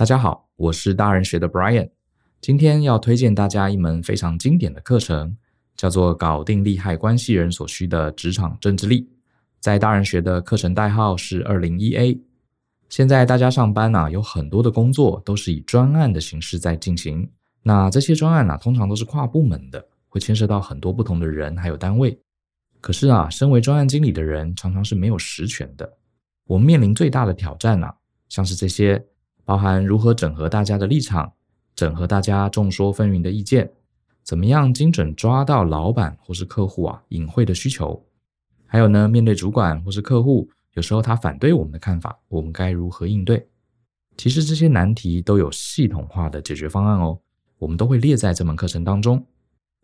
大家好，我是大人学的 Brian，今天要推荐大家一门非常经典的课程，叫做《搞定利害关系人所需的职场政治力》。在大人学的课程代号是二零一 A。现在大家上班啊，有很多的工作都是以专案的形式在进行。那这些专案啊，通常都是跨部门的，会牵涉到很多不同的人还有单位。可是啊，身为专案经理的人常常是没有实权的。我们面临最大的挑战啊，像是这些。包含如何整合大家的立场，整合大家众说纷纭的意见，怎么样精准抓到老板或是客户啊隐晦的需求，还有呢，面对主管或是客户，有时候他反对我们的看法，我们该如何应对？其实这些难题都有系统化的解决方案哦，我们都会列在这门课程当中。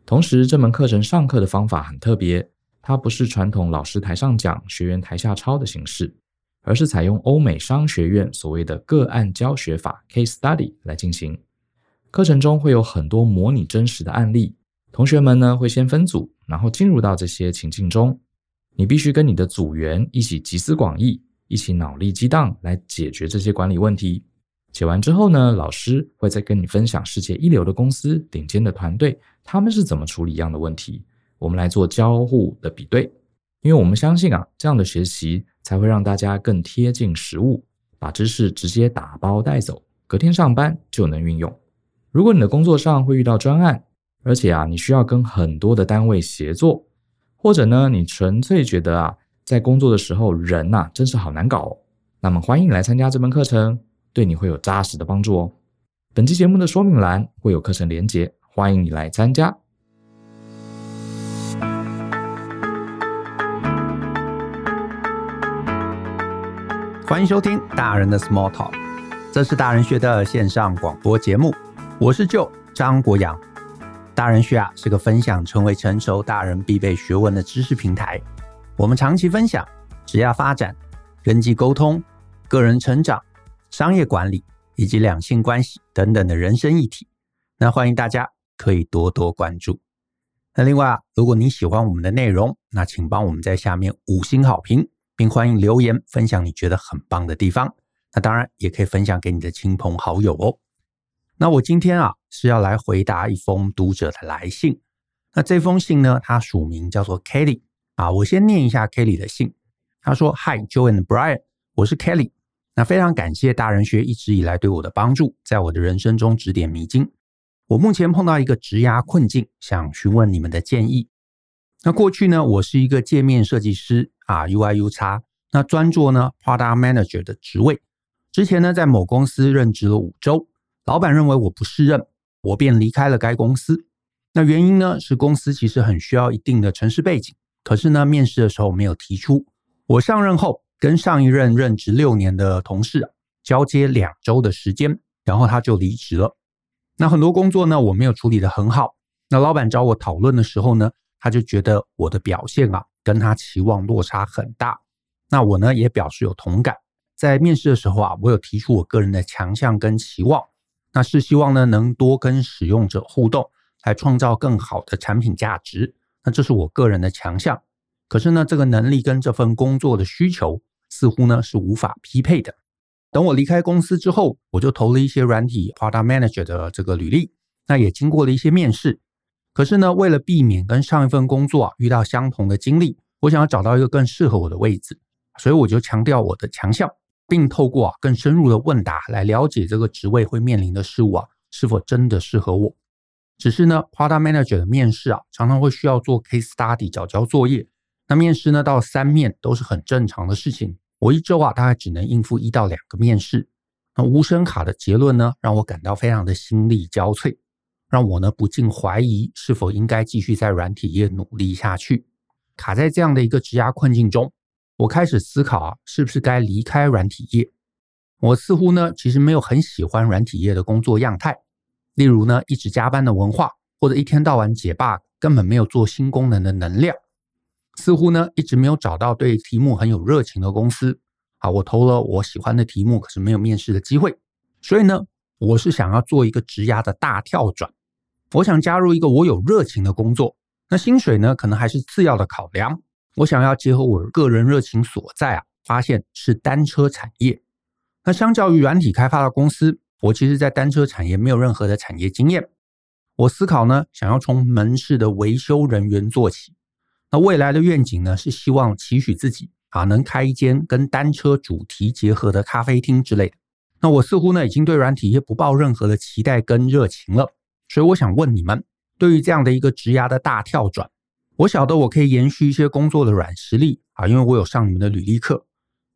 同时，这门课程上课的方法很特别，它不是传统老师台上讲，学员台下抄的形式。而是采用欧美商学院所谓的个案教学法 （case study） 来进行。课程中会有很多模拟真实的案例，同学们呢会先分组，然后进入到这些情境中。你必须跟你的组员一起集思广益，一起脑力激荡来解决这些管理问题。解完之后呢，老师会再跟你分享世界一流的公司、顶尖的团队，他们是怎么处理一样的问题。我们来做交互的比对，因为我们相信啊，这样的学习。才会让大家更贴近实物，把知识直接打包带走，隔天上班就能运用。如果你的工作上会遇到专案，而且啊，你需要跟很多的单位协作，或者呢，你纯粹觉得啊，在工作的时候人呐、真是好难搞，那么欢迎你来参加这门课程，对你会有扎实的帮助哦。本期节目的说明栏会有课程连结，欢迎你来参加。欢迎收听大人的 Small Talk，这是大人学的线上广播节目。我是舅张国阳。大人学啊是个分享成为成熟大人必备学问的知识平台。我们长期分享职业发展、人际沟通、个人成长、商业管理以及两性关系等等的人生议题。那欢迎大家可以多多关注。那另外啊，如果你喜欢我们的内容，那请帮我们在下面五星好评。并欢迎留言分享你觉得很棒的地方，那当然也可以分享给你的亲朋好友哦。那我今天啊是要来回答一封读者的来信，那这封信呢，它署名叫做 Kelly 啊，我先念一下 Kelly 的信。他说：“Hi Joe and Brian，我是 Kelly，那非常感谢大人学一直以来对我的帮助，在我的人生中指点迷津。我目前碰到一个职涯困境，想询问你们的建议。”那过去呢，我是一个界面设计师啊，UI/UX，那专做呢 Product Manager 的职位。之前呢，在某公司任职了五周，老板认为我不适任，我便离开了该公司。那原因呢，是公司其实很需要一定的城市背景，可是呢，面试的时候没有提出。我上任后，跟上一任任职六年的同事交接两周的时间，然后他就离职了。那很多工作呢，我没有处理得很好。那老板找我讨论的时候呢，他就觉得我的表现啊，跟他期望落差很大。那我呢，也表示有同感。在面试的时候啊，我有提出我个人的强项跟期望，那是希望呢，能多跟使用者互动，来创造更好的产品价值。那这是我个人的强项。可是呢，这个能力跟这份工作的需求似乎呢，是无法匹配的。等我离开公司之后，我就投了一些软体 Product Manager 的这个履历，那也经过了一些面试。可是呢，为了避免跟上一份工作啊遇到相同的经历，我想要找到一个更适合我的位置，所以我就强调我的强项，并透过啊更深入的问答来了解这个职位会面临的事物啊是否真的适合我。只是呢，Product Manager 的面试啊常常会需要做 Case Study 缴交作业，那面试呢到三面都是很正常的事情。我一周啊大概只能应付一到两个面试，那无声卡的结论呢让我感到非常的心力交瘁。让我呢不禁怀疑是否应该继续在软体业努力下去。卡在这样的一个职涯困境中，我开始思考啊，是不是该离开软体业？我似乎呢其实没有很喜欢软体业的工作样态，例如呢一直加班的文化，或者一天到晚解 bug，根本没有做新功能的能量。似乎呢一直没有找到对题目很有热情的公司。啊，我投了我喜欢的题目，可是没有面试的机会。所以呢，我是想要做一个职涯的大跳转。我想加入一个我有热情的工作，那薪水呢，可能还是次要的考量。我想要结合我个人热情所在啊，发现是单车产业。那相较于软体开发的公司，我其实在单车产业没有任何的产业经验。我思考呢，想要从门市的维修人员做起。那未来的愿景呢，是希望期许自己啊，能开一间跟单车主题结合的咖啡厅之类的。那我似乎呢，已经对软体业不抱任何的期待跟热情了。所以我想问你们，对于这样的一个职涯的大跳转，我晓得我可以延续一些工作的软实力啊，因为我有上你们的履历课。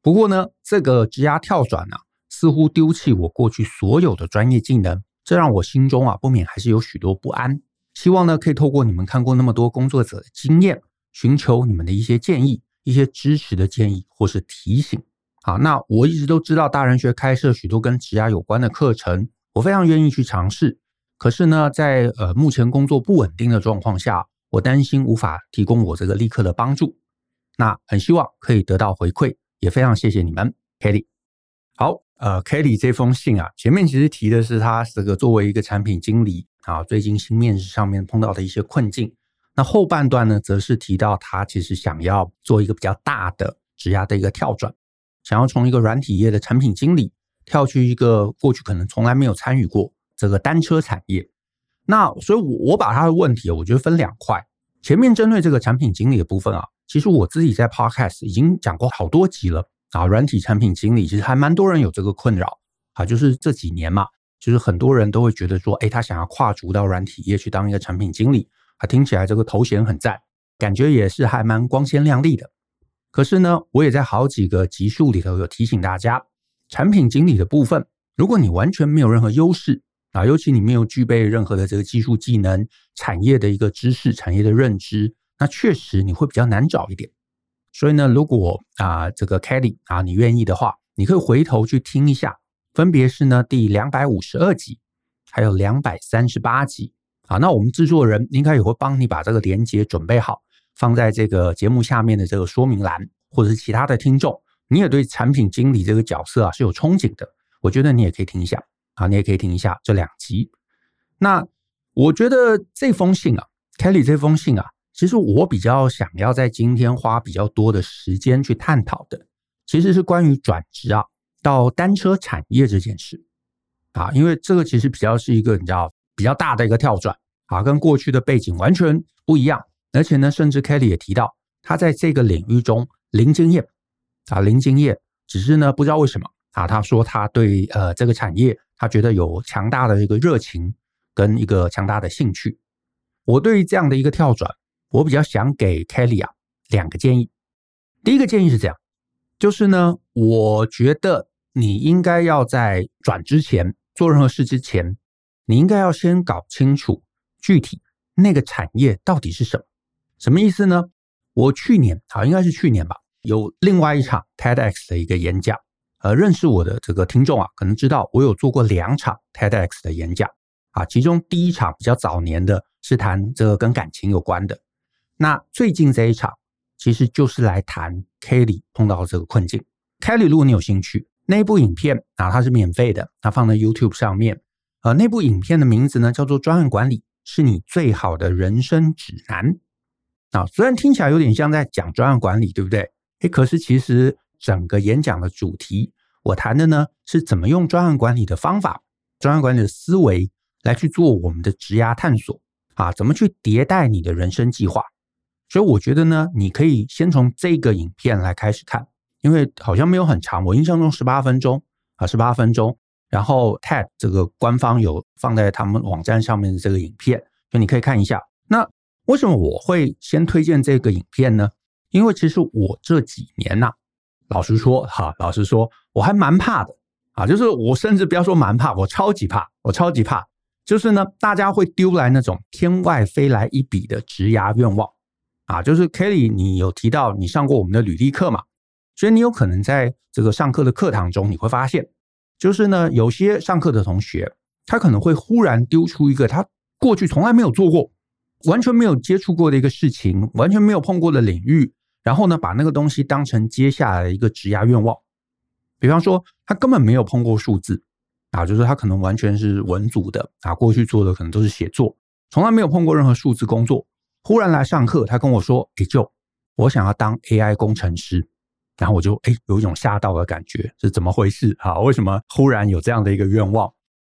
不过呢，这个职涯跳转呢、啊，似乎丢弃我过去所有的专业技能，这让我心中啊不免还是有许多不安。希望呢，可以透过你们看过那么多工作者的经验，寻求你们的一些建议、一些支持的建议或是提醒。好，那我一直都知道大人学开设许多跟职涯有关的课程，我非常愿意去尝试。可是呢，在呃目前工作不稳定的状况下，我担心无法提供我这个立刻的帮助。那很希望可以得到回馈。也非常谢谢你们，Kelly。好，呃，Kelly 这封信啊，前面其实提的是他这个作为一个产品经理啊，最近新面试上面碰到的一些困境。那后半段呢，则是提到他其实想要做一个比较大的职涯的一个跳转，想要从一个软体业的产品经理跳去一个过去可能从来没有参与过这个单车产业。那所以，我我把他的问题，我觉得分两块。前面针对这个产品经理的部分啊。其实我自己在 Podcast 已经讲过好多集了啊，软体产品经理其实还蛮多人有这个困扰啊，就是这几年嘛，就是很多人都会觉得说，哎，他想要跨足到软体业去当一个产品经理，他听起来这个头衔很赞，感觉也是还蛮光鲜亮丽的。可是呢，我也在好几个集数里头有提醒大家，产品经理的部分，如果你完全没有任何优势啊，尤其你没有具备任何的这个技术技能、产业的一个知识、产业的认知。那确实你会比较难找一点，所以呢，如果啊、这个 Kelly 啊你愿意的话，你可以回头去听一下，分别是呢第两百五十二集，还有两百三十八集啊。那我们制作人应该也会帮你把这个连接准备好，放在这个节目下面的这个说明栏，或者是其他的听众，你也对产品经理这个角色啊是有憧憬的，我觉得你也可以听一下啊，你也可以听一下这两集。那我觉得这封信啊，Kelly 这封信啊。其实我比较想要在今天花比较多的时间去探讨的，其实是关于转职啊到单车产业这件事啊，因为这个其实比较是一个你知道比较大的一个跳转啊，跟过去的背景完全不一样，而且呢，甚至 Kelly 也提到他在这个领域中零经验啊，零经验，只是呢不知道为什么啊，他说他对呃这个产业他觉得有强大的一个热情跟一个强大的兴趣。我对于这样的一个跳转。我比较想给 Kelly 啊两个建议。第一个建议是这样，就是呢，我觉得你应该要在转之前做任何事之前，你应该要先搞清楚具体那个产业到底是什么。什么意思呢？我去年啊，应该是去年吧，有另外一场 TEDx 的一个演讲。呃，认识我的这个听众啊，可能知道我有做过两场 TEDx 的演讲啊。其中第一场比较早年的是谈这个跟感情有关的。那最近这一场其实就是来谈 Kelly 碰到这个困境。Kelly，如果你有兴趣，那部影片啊，它是免费的，它放在 YouTube 上面。呃，那部影片的名字呢，叫做《专案管理是你最好的人生指南》。啊，虽然听起来有点像在讲专案管理，对不对？诶，可是其实整个演讲的主题，我谈的呢是怎么用专案管理的方法、专案管理的思维来去做我们的职涯探索啊，怎么去迭代你的人生计划。所以我觉得呢，你可以先从这个影片来开始看，因为好像没有很长，我印象中十八分钟啊，十八分钟。然后 TED 这个官方有放在他们网站上面的这个影片，所以你可以看一下。那为什么我会先推荐这个影片呢？因为其实我这几年呐，老实说哈，老实说，我还蛮怕的啊，就是我甚至不要说蛮怕，我超级怕，我超级怕，就是呢，大家会丢来那种天外飞来一笔的职涯愿望。啊，就是 Kelly，你有提到你上过我们的履历课嘛？所以你有可能在这个上课的课堂中，你会发现，就是呢，有些上课的同学，他可能会忽然丢出一个他过去从来没有做过、完全没有接触过的一个事情，完全没有碰过的领域，然后呢，把那个东西当成接下来的一个职涯愿望。比方说，他根本没有碰过数字啊，就是他可能完全是文组的啊，过去做的可能都是写作，从来没有碰过任何数字工作。忽然来上课，他跟我说：“诶，就我想要当 AI 工程师。”然后我就诶有一种吓到的感觉，是怎么回事？啊，为什么忽然有这样的一个愿望？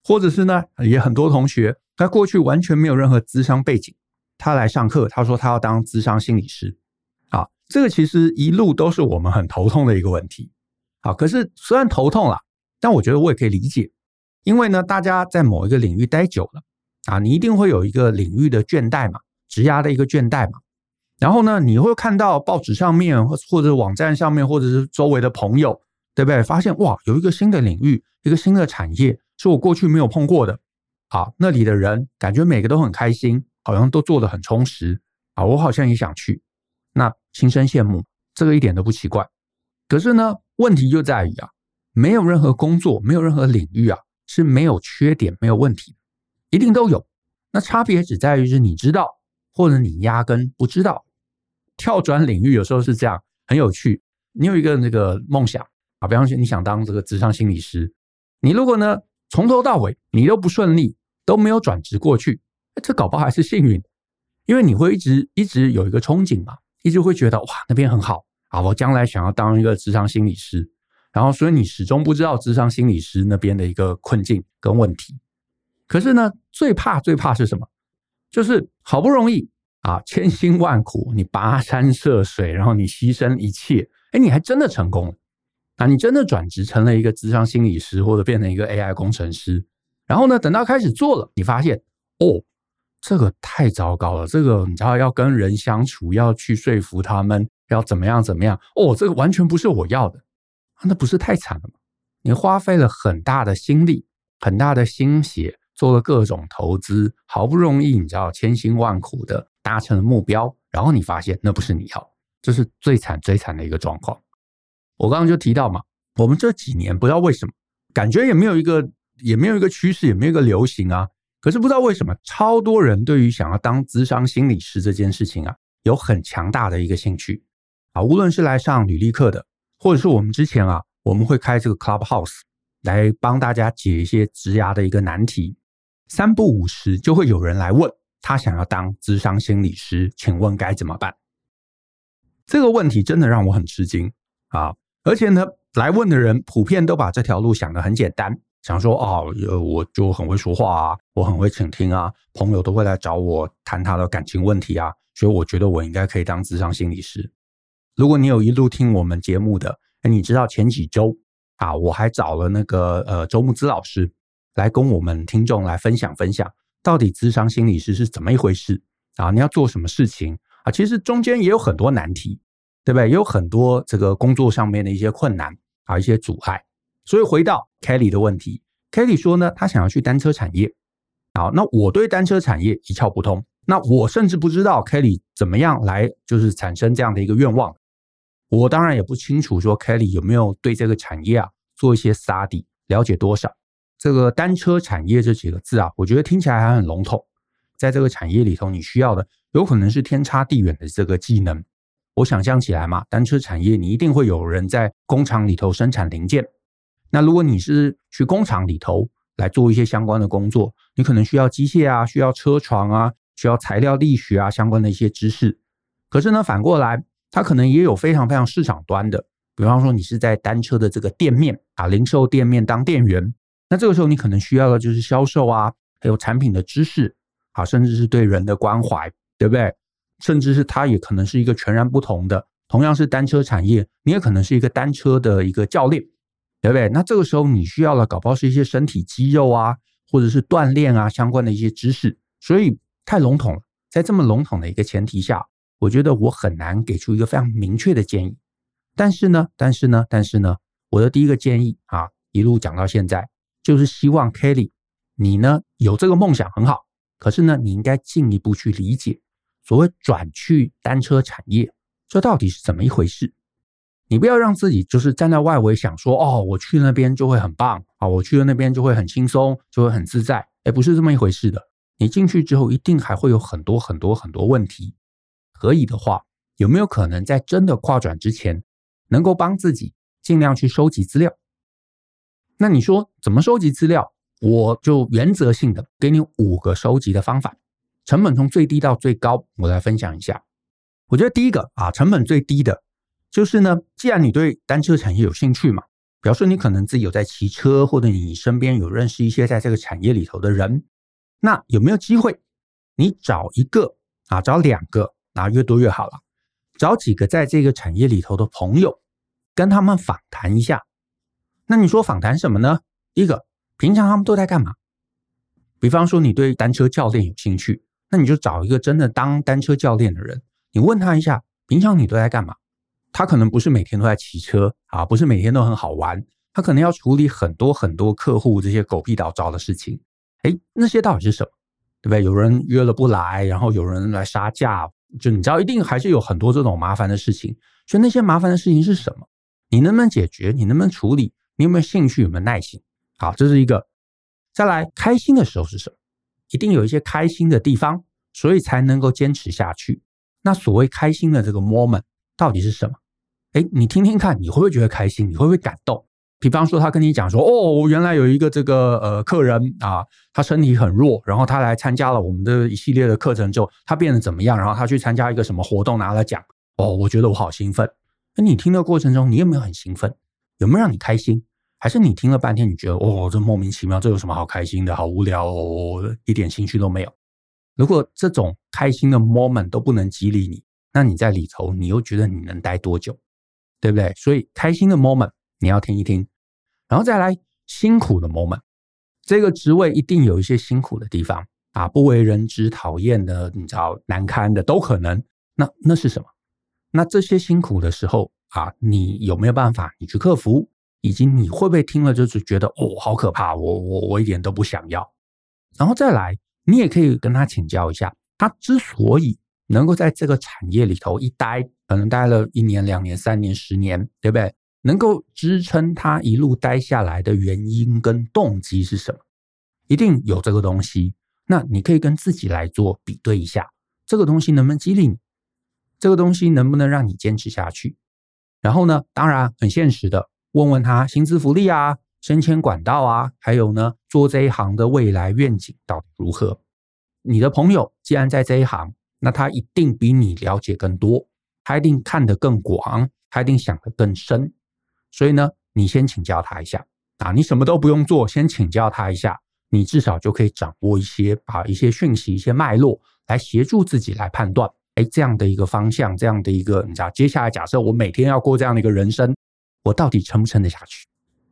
或者是呢，也很多同学他过去完全没有任何资商背景，他来上课，他说他要当咨商心理师，啊，这个其实一路都是我们很头痛的一个问题，啊，可是虽然头痛了，但我觉得我也可以理解，因为呢，大家在某一个领域待久了，啊，你一定会有一个领域的倦怠嘛，职涯的一个倦怠嘛，然后呢，你会看到报纸上面或或者网站上面，或者是周围的朋友，对不对？发现哇，有一个新的领域，一个新的产业。是我过去没有碰过的，啊，那里的人感觉每个都很开心，好像都做得很充实，啊，我好像也想去，那心生羡慕，这个一点都不奇怪。可是呢，问题就在于啊，没有任何工作，没有任何领域啊是没有缺点、没有问题的，一定都有。那差别只在于是你知道，或者你压根不知道。跳转领域有时候是这样，很有趣。你有一个那个梦想啊，比方说你想当这个职场心理师，你如果呢，从头到尾你都不顺利，都没有转职过去，这搞不好还是幸运，因为你会一直一直有一个憧憬嘛，一直会觉得哇，那边很好啊，我将来想要当一个咨商心理师，然后所以你始终不知道咨商心理师那边的一个困境跟问题。可是呢，最怕最怕是什么？就是好不容易啊，千辛万苦，你跋山涉水，然后你牺牲一切，哎，你还真的成功了。啊，你真的转职成了一个智商心理师，或者变成一个 AI 工程师，然后呢，等到开始做了，你发现哦，这个太糟糕了，这个你知道要跟人相处，要去说服他们，要怎么样怎么样，哦，这个完全不是我要的，那不是太惨了吗？你花费了很大的心力，很大的心血，做了各种投资，好不容易你知道千辛万苦的达成了目标，然后你发现那不是你要，这是最惨最惨的一个状况。我刚刚就提到嘛，我们这几年不知道为什么，感觉也没有一个也没有一个趋势，也没有一个流行啊。可是不知道为什么，超多人对于想要当咨商心理师这件事情啊，有很强大的一个兴趣啊。无论是来上履历课的，或者是我们之前啊，我们会开这个 Clubhouse 来帮大家解一些职涯的一个难题，三不五时就会有人来问他想要当咨商心理师，请问该怎么办？这个问题真的让我很吃惊啊。而且呢，来问的人普遍都把这条路想得很简单，想说哦，我就很会说话啊，我很会倾听啊，朋友都会来找我谈他的感情问题啊，所以我觉得我应该可以当智商心理师。如果你有一路听我们节目的，哎，你知道前几周啊，我还找了那个呃周木之老师来跟我们听众来分享分享，到底智商心理师是怎么一回事啊？你要做什么事情啊？其实中间也有很多难题。对不对？也有很多这个工作上面的一些困难啊，一些阻碍。所以回到 Kelly 的问题，Kelly 说呢，他想要去单车产业。好，那我对单车产业一窍不通，那我甚至不知道 Kelly 怎么样来就是产生这样的一个愿望。我当然也不清楚说 Kelly 有没有对这个产业啊做一些 study，了解多少。这个单车产业这几个字啊，我觉得听起来还很笼统。在这个产业里头，你需要的有可能是天差地远的这个技能。我想象起来嘛，单车产业你一定会有人在工厂里头生产零件。那如果你是去工厂里头来做一些相关的工作，你可能需要机械啊，需要车床啊，需要材料力学啊相关的一些知识。可是呢，反过来，它可能也有非常非常市场端的，比方说你是在单车的这个店面啊，零售店面当店员，那这个时候你可能需要的就是销售啊，还有产品的知识啊，甚至是对人的关怀，对不对？甚至是它也可能是一个全然不同的，同样是单车产业，你也可能是一个单车的一个教练，对不对？那这个时候你需要的搞不好是一些身体肌肉啊，或者是锻炼啊相关的一些知识，所以太笼统了。在这么笼统的一个前提下，我觉得我很难给出一个非常明确的建议。但是呢，但是呢，但是呢，我的第一个建议啊，一路讲到现在，就是希望 Kelly，你呢有这个梦想很好，可是呢，你应该进一步去理解。所谓转去单车产业，这到底是怎么一回事？你不要让自己就是站在外围想说，哦，我去那边就会很棒啊，我去了那边就会很轻松，就会很自在。哎，不是这么一回事的。你进去之后，一定还会有很多很多很多问题。可以的话，有没有可能在真的跨转之前，能够帮自己尽量去收集资料？那你说怎么收集资料？我就原则性的给你五个收集的方法。成本从最低到最高，我来分享一下。我觉得第一个啊，成本最低的，就是呢，既然你对单车产业有兴趣嘛，比方说你可能自己有在骑车，或者你身边有认识一些在这个产业里头的人，那有没有机会你找一个啊，找两个啊，越多越好了，找几个在这个产业里头的朋友，跟他们访谈一下。那你说访谈什么呢？一个，平常他们都在干嘛？比方说你对单车教练有兴趣，那你就找一个真的当单车教练的人，你问他一下，平常你都在干嘛？他可能不是每天都在骑车啊，不是每天都很好玩，他可能要处理很多很多客户这些狗屁倒灶的事情。诶，那些到底是什么？对不对？有人约了不来，然后有人来杀价，就你知道，一定还是有很多这种麻烦的事情。所以那些麻烦的事情是什么？你能不能解决？你能不能处理？你有没有兴趣？有没有耐心？好，这是一个。再来，开心的时候是什么？一定有一些开心的地方，所以才能够坚持下去。那所谓开心的这个 moment 到底是什么？哎，你听听看，你会不会觉得开心？你会不会感动？比方说，他跟你讲说，哦，原来有一个这个呃客人啊，他身体很弱，然后他来参加了我们的一系列的课程之后，他变得怎么样？然后他去参加一个什么活动，拿了奖。哦，我觉得我好兴奋。那你听的过程中，你有没有很兴奋？有没有让你开心？还是你听了半天，你觉得哦，这莫名其妙，这有什么好开心的？好无聊哦，一点兴趣都没有。如果这种开心的 moment 都不能激励你，那你在里头，你又觉得你能待多久？对不对？所以开心的 moment 你要听一听，然后再来辛苦的 moment。这个职位一定有一些辛苦的地方啊，不为人知、讨厌的，你知道难堪的都可能。那那是什么？那这些辛苦的时候啊，你有没有办法你去克服？以及你会不会听了就是觉得哦，好可怕，我我我一点都不想要。然后再来，你也可以跟他请教一下，他之所以能够在这个产业里头一待。可能待了一年、两年、三年、十年，对不对？能够支撑他一路待下来的原因跟动机是什么？一定有这个东西。那你可以跟自己来做比对一下，这个东西能不能激励你？这个东西能不能让你坚持下去？然后呢，当然很现实的，问问他薪资福利啊、升迁管道啊，还有呢，做这一行的未来愿景到底如何？你的朋友既然在这一行，那他一定比你了解更多。他一定看得更广，他一定想得更深，所以呢，你先请教他一下啊，你什么都不用做，先请教他一下，你至少就可以掌握一些啊一些讯息、一些脉络，来协助自己来判断，哎，这样的一个方向，这样的一个，你知道，接下来假设我每天要过这样的一个人生，我到底撑不撑得下去？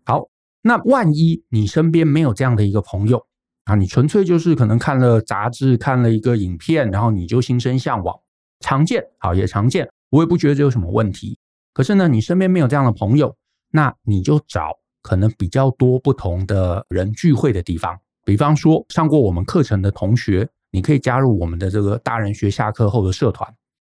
好，那万一你身边没有这样的一个朋友啊，你纯粹就是可能看了杂志，看了一个影片，然后你就心生向往，常见，好，也常见。我也不觉得这有什么问题，可是呢，你身边没有这样的朋友，那你就找可能比较多不同的人聚会的地方，比方说上过我们课程的同学，你可以加入我们的这个大人学下课后的社团，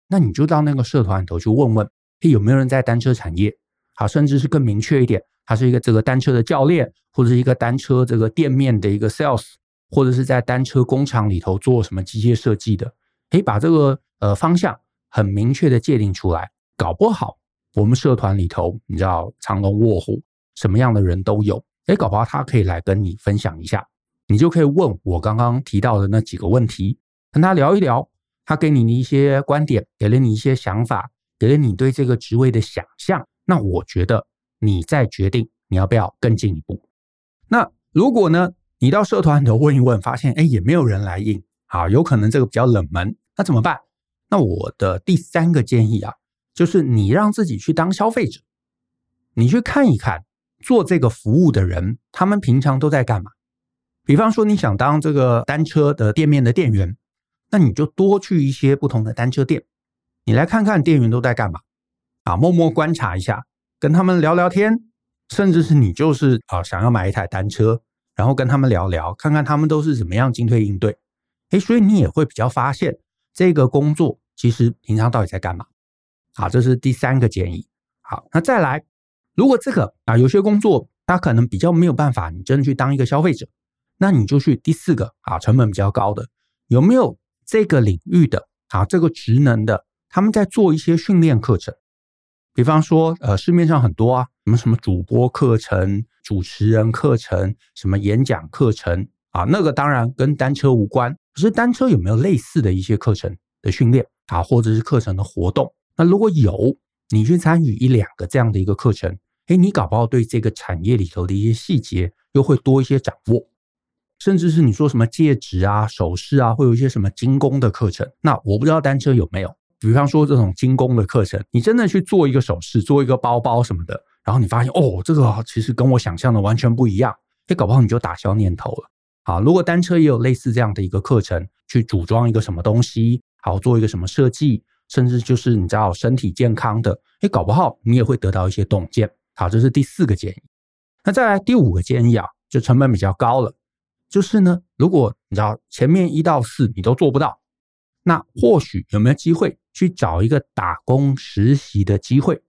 那你就到那个社团里头去问问，嘿，有没有人在单车产业？好，甚至是更明确一点，他是一个这个单车的教练，或者是一个单车这个店面的一个 sales，或者是在单车工厂里头做什么机械设计的，可以把这个呃方向。很明确的界定出来，搞不好我们社团里头，你知道藏龙卧虎，什么样的人都有。诶，搞不好他可以来跟你分享一下，你就可以问我刚刚提到的那几个问题，跟他聊一聊，他给你的一些观点，给了你一些想法，给了你对这个职位的想象。那我觉得你再决定你要不要更进一步。那如果呢，你到社团里头问一问，发现诶也没有人来应，好，有可能这个比较冷门，那怎么办？那我的第三个建议啊，就是你让自己去当消费者，你去看一看做这个服务的人，他们平常都在干嘛？比方说你想当这个单车的店面的店员，那你就多去一些不同的单车店，你来看看店员都在干嘛啊，默默观察一下，跟他们聊聊天，甚至是你就是啊想要买一台单车，然后跟他们聊聊，看看他们都是怎么样进退应对。诶，所以你也会比较发现这个工作。其实平常到底在干嘛？好，这是第三个建议。好，那再来，如果这个啊有些工作它可能比较没有办法，你真的去当一个消费者，那你就去第四个啊成本比较高的，有没有这个领域的啊这个职能的，他们在做一些训练课程，比方说呃市面上很多啊什么什么主播课程、主持人课程、什么演讲课程啊，那个当然跟单车无关，可是单车有没有类似的一些课程的训练？啊，或者是课程的活动，那如果有你去参与一两个这样的一个课程，诶，你搞不好对这个产业里头的一些细节又会多一些掌握，甚至是你说什么戒指啊、首饰啊，会有一些什么精工的课程。那我不知道单车有没有，比方说这种精工的课程，你真的去做一个首饰、做一个包包什么的，然后你发现哦，这个其实跟我想象的完全不一样，诶，搞不好你就打消念头了。好，如果单车也有类似这样的一个课程，去组装一个什么东西，好做一个什么设计，甚至就是你知道身体健康的，诶，搞不好你也会得到一些洞见。好，这是第四个建议。那再来第五个建议啊，就成本比较高了，就是呢，如果你知道前面一到四你都做不到，那或许有没有机会去找一个打工实习的机会，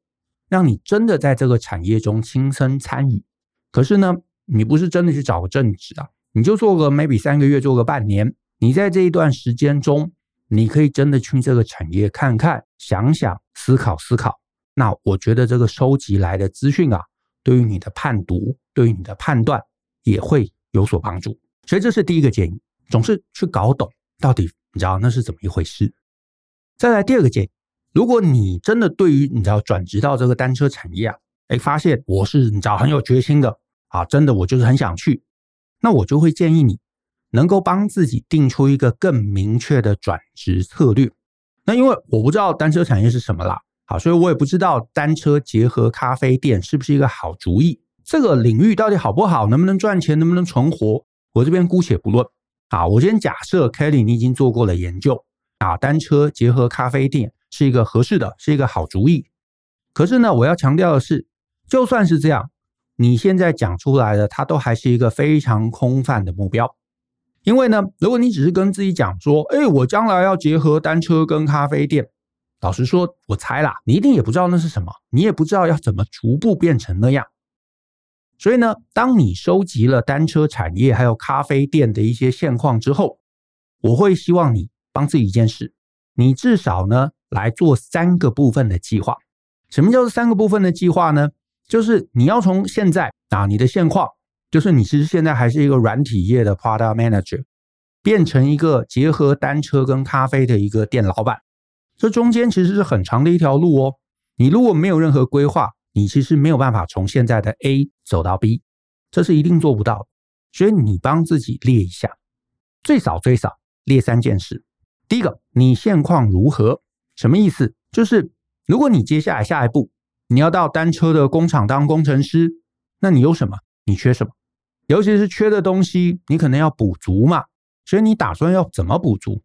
让你真的在这个产业中亲身参与。可是呢，你不是真的去找个正职啊。你就做个 maybe 三个月，做个半年。你在这一段时间中，你可以真的去这个产业看看、想想、思考思考。那我觉得这个收集来的资讯啊，对于你的判读、对于你的判断也会有所帮助。所以这是第一个建议，总是去搞懂到底你知道那是怎么一回事。再来第二个建议，如果你真的对于你知道转职到这个单车产业啊，哎，发现我是你知道很有决心的啊，真的我就是很想去。那我就会建议你，能够帮自己定出一个更明确的转职策略。那因为我不知道单车产业是什么啦，好，所以我也不知道单车结合咖啡店是不是一个好主意。这个领域到底好不好，能不能赚钱，能不能存活，我这边姑且不论。啊，我先假设 Kelly 你已经做过了研究，啊，单车结合咖啡店是一个合适的，是一个好主意。可是呢，我要强调的是，就算是这样。你现在讲出来的，它都还是一个非常空泛的目标，因为呢，如果你只是跟自己讲说，哎，我将来要结合单车跟咖啡店，老实说，我猜啦，你一定也不知道那是什么，你也不知道要怎么逐步变成那样。所以呢，当你收集了单车产业还有咖啡店的一些现况之后，我会希望你帮自己一件事，你至少呢来做三个部分的计划。什么叫做三个部分的计划呢？就是你要从现在啊，你的现况就是你其实现在还是一个软体业的 product manager，变成一个结合单车跟咖啡的一个店老板，这中间其实是很长的一条路哦。你如果没有任何规划，你其实没有办法从现在的 A 走到 B，这是一定做不到。所以你帮自己列一下，最少最少列三件事。第一个，你现况如何？什么意思？就是如果你接下来下一步。你要到单车的工厂当工程师，那你有什么？你缺什么？尤其是缺的东西，你可能要补足嘛。所以你打算要怎么补足？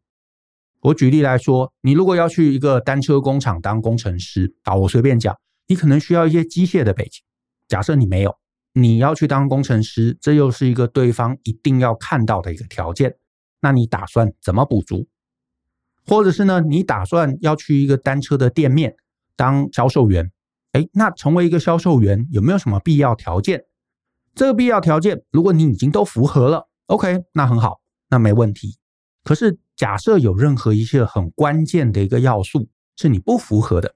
我举例来说，你如果要去一个单车工厂当工程师，啊，我随便讲，你可能需要一些机械的背景。假设你没有，你要去当工程师，这又是一个对方一定要看到的一个条件。那你打算怎么补足？或者是呢？你打算要去一个单车的店面当销售员？哎，那成为一个销售员有没有什么必要条件？这个必要条件，如果你已经都符合了，OK，那很好，那没问题。可是假设有任何一些很关键的一个要素是你不符合的，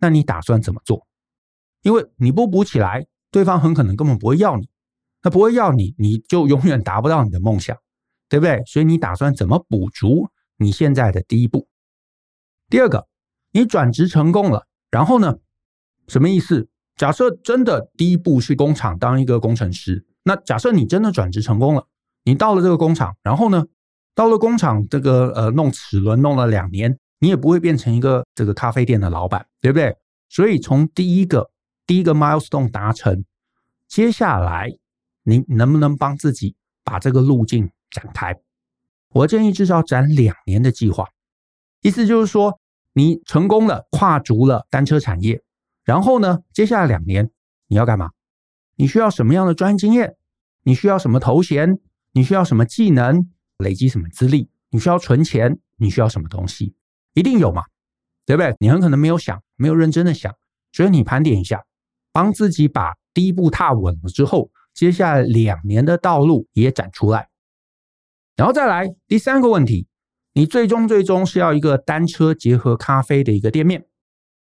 那你打算怎么做？因为你不补起来，对方很可能根本不会要你。那不会要你，你就永远达不到你的梦想，对不对？所以你打算怎么补足你现在的第一步？第二个，你转职成功了，然后呢？什么意思？假设真的第一步是工厂当一个工程师，那假设你真的转职成功了，你到了这个工厂，然后呢，到了工厂这个呃弄齿轮弄了两年，你也不会变成一个这个咖啡店的老板，对不对？所以从第一个第一个 milestone 达成，接下来你能不能帮自己把这个路径展开？我建议至少展两年的计划，意思就是说你成功了，跨足了单车产业。然后呢，接下来两年你要干嘛？你需要什么样的专业经验？你需要什么头衔？你需要什么技能？累积什么资历？你需要存钱？你需要什么东西？一定有嘛，对不对？你很可能没有想，没有认真的想，所以你盘点一下，帮自己把第一步踏稳了之后，接下来两年的道路也展出来。然后再来第三个问题，你最终最终是要一个单车结合咖啡的一个店面。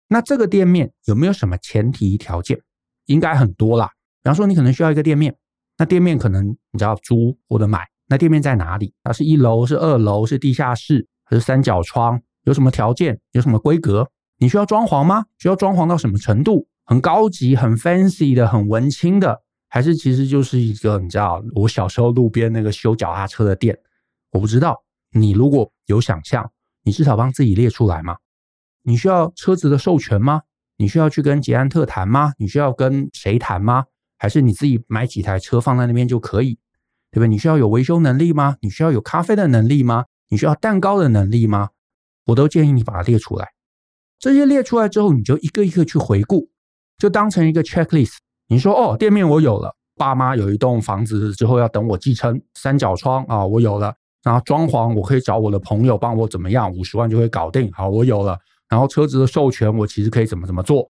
那这个店面有没有什么前提条件？应该很多啦。比方说，你可能需要一个店面，那店面可能你知道租或者买，那店面在哪里？它是一楼、是二楼、是地下室还是三角窗？有什么条件？有什么规格？你需要装潢吗？需要装潢到什么程度？很高级、很 fancy 的、很文青的，还是其实就是一个你知道，我小时候路边那个修脚踏车的店？我不知道。你如果有想象，你至少帮自己列出来嘛。你需要车子的授权吗？你需要去跟捷安特谈吗？你需要跟谁谈吗？还是你自己买几台车放在那边就可以？对不对？你需要有维修能力吗？你需要有咖啡的能力吗？你需要蛋糕的能力吗？我都建议你把它列出来。这些列出来之后，你就一个一个去回顾，就当成一个 checklist。你说哦，店面我有了，爸妈有一栋房子之后要等我继承，三角窗啊，我有了。然后装潢我可以找我的朋友帮我怎么样，五十万就会搞定。好，我有了。然后车子的授权我其实可以怎么怎么做，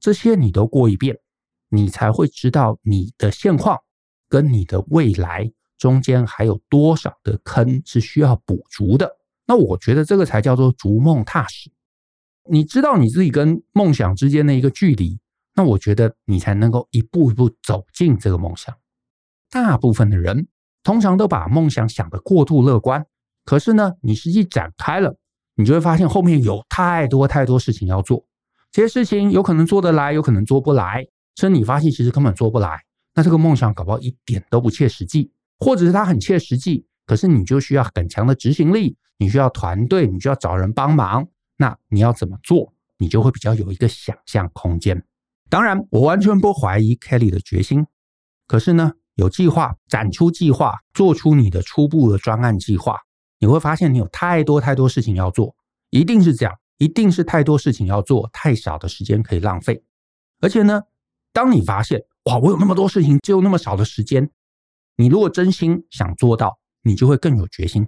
这些你都过一遍，你才会知道你的现况跟你的未来中间还有多少的坑是需要补足的。那我觉得这个才叫做逐梦踏实。你知道你自己跟梦想之间的一个距离，那我觉得你才能够一步一步走进这个梦想。大部分的人通常都把梦想想得过度乐观，可是呢，你实际展开了。你就会发现后面有太多太多事情要做，这些事情有可能做得来，有可能做不来，甚至你发现其实根本做不来，那这个梦想搞不好一点都不切实际，或者是它很切实际，可是你就需要很强的执行力，你需要团队，你需要找人帮忙，那你要怎么做，你就会比较有一个想象空间。当然，我完全不怀疑 Kelly 的决心，可是呢，有计划，展出计划，做出你的初步的专案计划。你会发现你有太多太多事情要做，一定是这样，一定是太多事情要做，太少的时间可以浪费。而且呢，当你发现哇，我有那么多事情，只有那么少的时间，你如果真心想做到，你就会更有决心。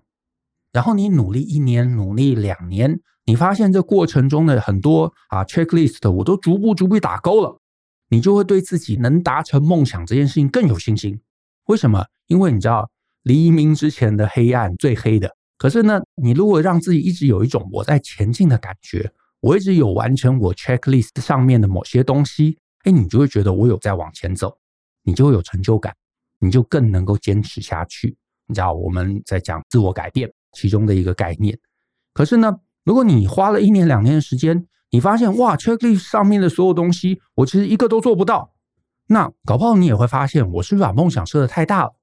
然后你努力一年，努力两年，你发现这过程中的很多啊 checklist 我都逐步逐步打勾了，你就会对自己能达成梦想这件事情更有信心。为什么？因为你知道黎明之前的黑暗最黑的。可是呢，你如果让自己一直有一种我在前进的感觉，我一直有完成我 checklist 上面的某些东西，哎，你就会觉得我有在往前走，你就会有成就感，你就更能够坚持下去。你知道我们在讲自我改变其中的一个概念。可是呢，如果你花了一年两年的时间，你发现哇，checklist 上面的所有东西，我其实一个都做不到，那搞不好你也会发现，我是不是把梦想设得太大了？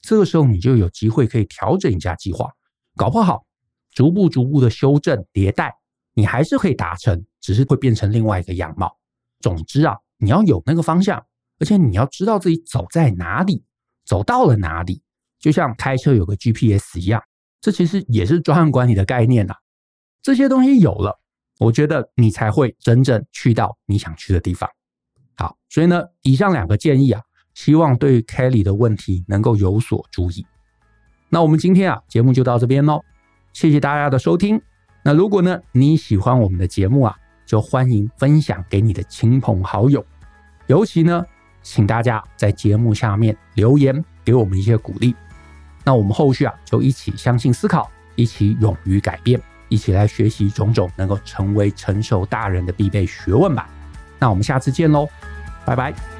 这个时候你就有机会可以调整一下计划。搞不好，逐步逐步的修正迭代，你还是可以达成，只是会变成另外一个样貌。总之啊，你要有那个方向，而且你要知道自己走在哪里，走到了哪里，就像开车有个 GPS 一样。这其实也是专案管理的概念啊。这些东西有了，我觉得你才会真正去到你想去的地方。好，所以呢，以上两个建议啊，希望对 Kelly 的问题能够有所注意。那我们今天啊，节目就到这边喽，谢谢大家的收听。那如果呢，你喜欢我们的节目啊，就欢迎分享给你的亲朋好友，尤其呢，请大家在节目下面留言给我们一些鼓励。那我们后续啊，就一起相信思考，一起勇于改变，一起来学习种种能够成为成熟大人的必备学问吧。那我们下次见喽，拜拜。